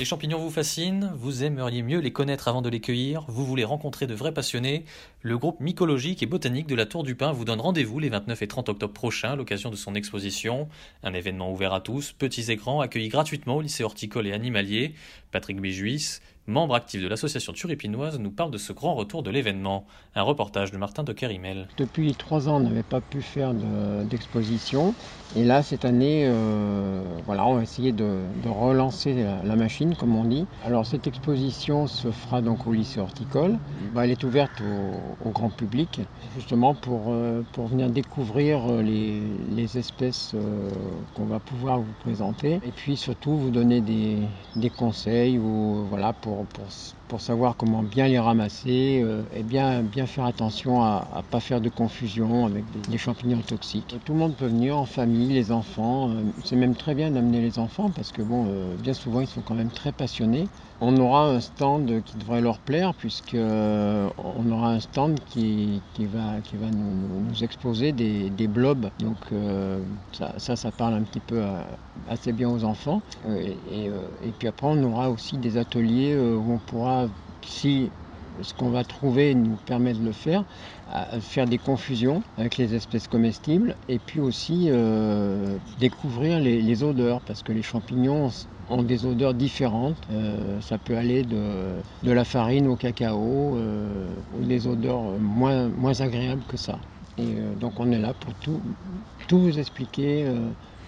Les champignons vous fascinent, vous aimeriez mieux les connaître avant de les cueillir, vous voulez rencontrer de vrais passionnés, le groupe mycologique et botanique de la Tour du Pin vous donne rendez-vous les 29 et 30 octobre prochains l'occasion de son exposition, un événement ouvert à tous, petits écrans, accueillis gratuitement au lycée horticole et animalier. Patrick Béjuis, membre actif de l'association turipinoise, nous parle de ce grand retour de l'événement. Un reportage de Martin de Kerimel. Depuis trois ans, on n'avait pas pu faire d'exposition. et là, cette année, euh, voilà, essayer de, relancer la, machine, comme on dit. Alors, cette exposition se fera donc au lycée horticole. Bah, elle est ouverte au, grand public, justement pour, euh, pour venir découvrir euh, les, les espèces qu'on va pouvoir vous présenter. Et puis, surtout, vous donner des, des conseils ou, voilà, pour pour, savoir comment bien les ramasser euh, et bien, bien faire attention à ne pas faire de confusion avec des, champignons toxiques. Tout le monde peut venir en famille, les enfants. Euh, c'est même très bien d'amener les enfants parce que bon, euh, bien souvent ils sont quand même très passionnés. On aura un stand qui devrait leur plaire puisque on aura un stand qui, va, qui va nous, exposer des, blobs. Donc ça, ça, parle un petit peu assez bien aux enfants. Et, et, puis après on aura aussi des ateliers où on pourra, si ce qu'on va trouver nous permet de le faire, faire des confusions avec les espèces comestibles et puis aussi euh, découvrir les, odeurs parce que les champignons ont des odeurs différentes. Euh, ça peut aller de, de, la farine au cacao euh, ou des odeurs moins, moins agréables que ça. Et donc on est là pour tout, tout vous expliquer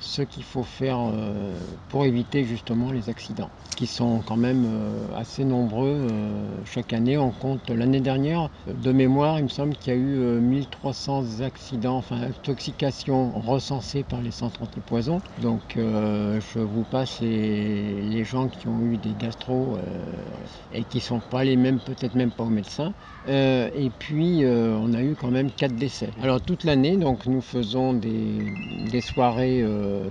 ce qu'il faut faire euh, pour éviter justement les accidents, qui sont quand même euh, assez nombreux euh, chaque année. On compte l'année dernière, de mémoire, il me semble qu'il y a eu 1300 accidents, enfin intoxications recensées par les centres antipoison. Donc je vous passe les, gens qui ont eu des gastro et qui ne sont pas les mêmes, peut-être même pas au médecin. et puis on a eu quand même quatre décès. Alors toute l'année, donc nous faisons des, soirées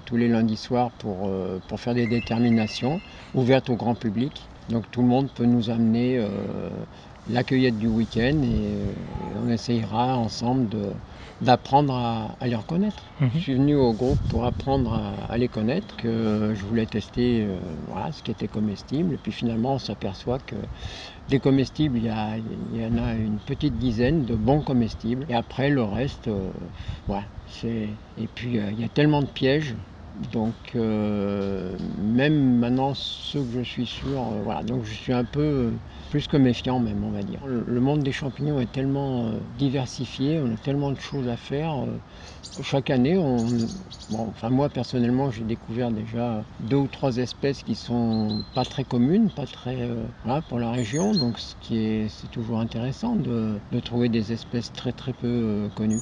tous les lundis soirs pour, euh, pour faire des déterminations ouvertes au grand public. Donc tout le monde peut nous amener euh, la cueillette du week-end on essayera ensemble d'apprendre à, les reconnaître. Mhm. Je suis venu au groupe pour apprendre à, les connaître, que je voulais tester voilà, ce qui était comestible. Et puis finalement, on s'aperçoit que des comestibles, il y, il y, en a une petite dizaine de bons comestibles. Et après, le reste, voilà, et puis euh, il y a tellement de pièges. Donc euh, même maintenant ceux que je suis sûr, euh, voilà, donc je suis un peu plus que méfiant même on va dire. Le, monde des champignons est tellement diversifié, on a tellement de choses à faire. chaque année, on, enfin moi personnellement j'ai découvert déjà deux ou trois espèces qui sont pas très communes, pas très voilà, pour la région, donc ce qui est c'est toujours intéressant de, de trouver des espèces très très peu connues.